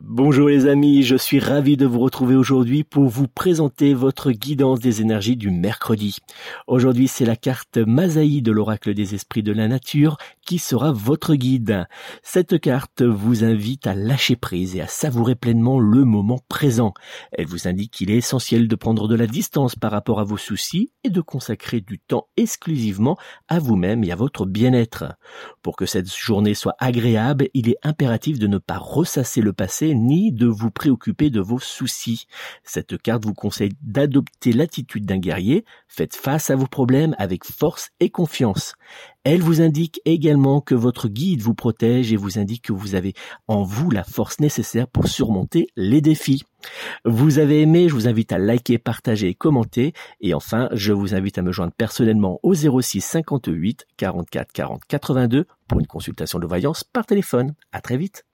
Bonjour les amis, je suis ravi de vous retrouver aujourd'hui pour vous présenter votre guidance des énergies du mercredi. Aujourd'hui c'est la carte Masaï de l'oracle des esprits de la nature qui sera votre guide. Cette carte vous invite à lâcher prise et à savourer pleinement le moment présent. Elle vous indique qu'il est essentiel de prendre de la distance par rapport à vos soucis et de consacrer du temps exclusivement à vous-même et à votre bien-être. Pour que cette journée soit agréable, il est impératif de ne pas ressasser le passé ni de vous préoccuper de vos soucis. Cette carte vous conseille d'adopter l'attitude d'un guerrier, faites face à vos problèmes avec force et confiance. Elle vous indique également que votre guide vous protège et vous indique que vous avez en vous la force nécessaire pour surmonter les défis. Vous avez aimé, je vous invite à liker, partager et commenter. Et enfin, je vous invite à me joindre personnellement au 06 58 44 40 82 pour une consultation de voyance par téléphone. À très vite.